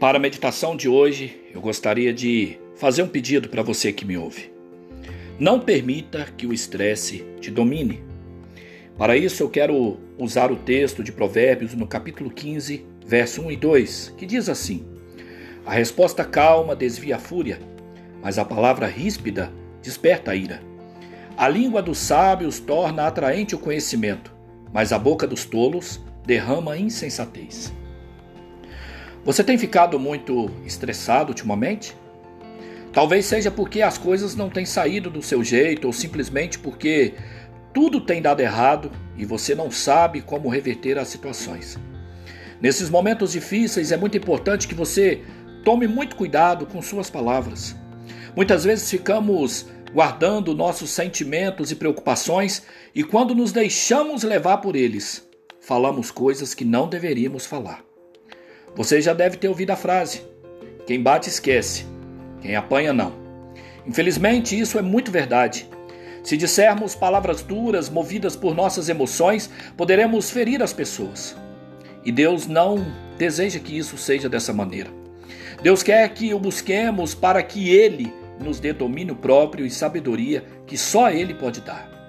para a meditação de hoje, eu gostaria de fazer um pedido para você que me ouve. Não permita que o estresse te domine. Para isso, eu quero usar o texto de Provérbios no capítulo 15, verso 1 e 2, que diz assim: A resposta calma desvia a fúria, mas a palavra ríspida desperta a ira. A língua dos sábios torna atraente o conhecimento, mas a boca dos tolos derrama insensatez. Você tem ficado muito estressado ultimamente? Talvez seja porque as coisas não têm saído do seu jeito ou simplesmente porque tudo tem dado errado e você não sabe como reverter as situações. Nesses momentos difíceis é muito importante que você tome muito cuidado com suas palavras. Muitas vezes ficamos guardando nossos sentimentos e preocupações e quando nos deixamos levar por eles, falamos coisas que não deveríamos falar. Você já deve ter ouvido a frase: quem bate esquece, quem apanha não. Infelizmente, isso é muito verdade. Se dissermos palavras duras, movidas por nossas emoções, poderemos ferir as pessoas. E Deus não deseja que isso seja dessa maneira. Deus quer que o busquemos para que Ele nos dê domínio próprio e sabedoria que só Ele pode dar.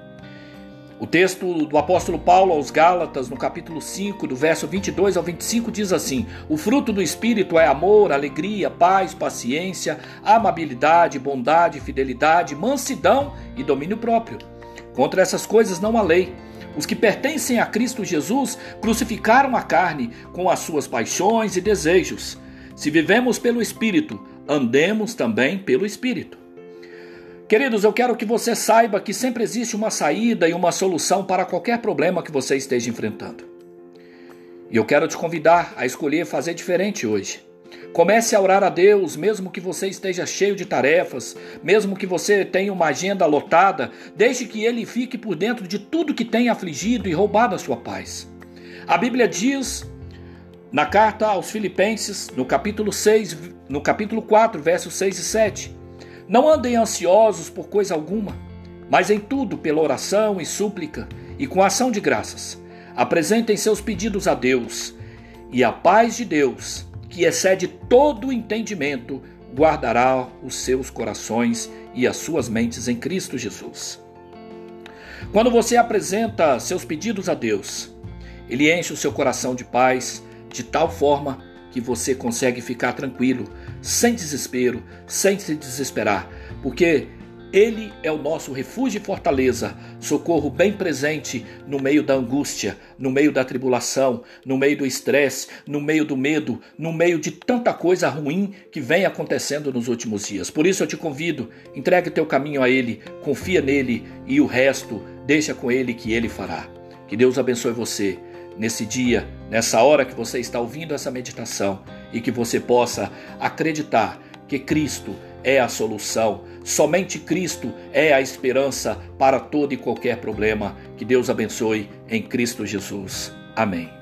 O texto do apóstolo Paulo aos Gálatas, no capítulo 5, do verso 22 ao 25, diz assim: O fruto do Espírito é amor, alegria, paz, paciência, amabilidade, bondade, fidelidade, mansidão e domínio próprio. Contra essas coisas não há lei. Os que pertencem a Cristo Jesus crucificaram a carne com as suas paixões e desejos. Se vivemos pelo Espírito, andemos também pelo Espírito. Queridos, eu quero que você saiba que sempre existe uma saída e uma solução para qualquer problema que você esteja enfrentando. E eu quero te convidar a escolher fazer diferente hoje. Comece a orar a Deus, mesmo que você esteja cheio de tarefas, mesmo que você tenha uma agenda lotada, deixe que Ele fique por dentro de tudo que tem afligido e roubado a sua paz. A Bíblia diz na carta aos Filipenses, no capítulo 6, no capítulo 4, versos 6 e 7, não andem ansiosos por coisa alguma, mas em tudo, pela oração e súplica e com ação de graças, apresentem seus pedidos a Deus, e a paz de Deus, que excede todo o entendimento, guardará os seus corações e as suas mentes em Cristo Jesus. Quando você apresenta seus pedidos a Deus, Ele enche o seu coração de paz de tal forma que você consegue ficar tranquilo, sem desespero, sem se desesperar, porque ele é o nosso refúgio e fortaleza, socorro bem presente no meio da angústia, no meio da tribulação, no meio do estresse, no meio do medo, no meio de tanta coisa ruim que vem acontecendo nos últimos dias. Por isso eu te convido, entregue teu caminho a Ele, confia nele e o resto deixa com Ele que Ele fará. Que Deus abençoe você nesse dia, nessa hora que você está ouvindo essa meditação e que você possa acreditar que Cristo é a solução, somente Cristo é a esperança para todo e qualquer problema. Que Deus abençoe em Cristo Jesus. Amém.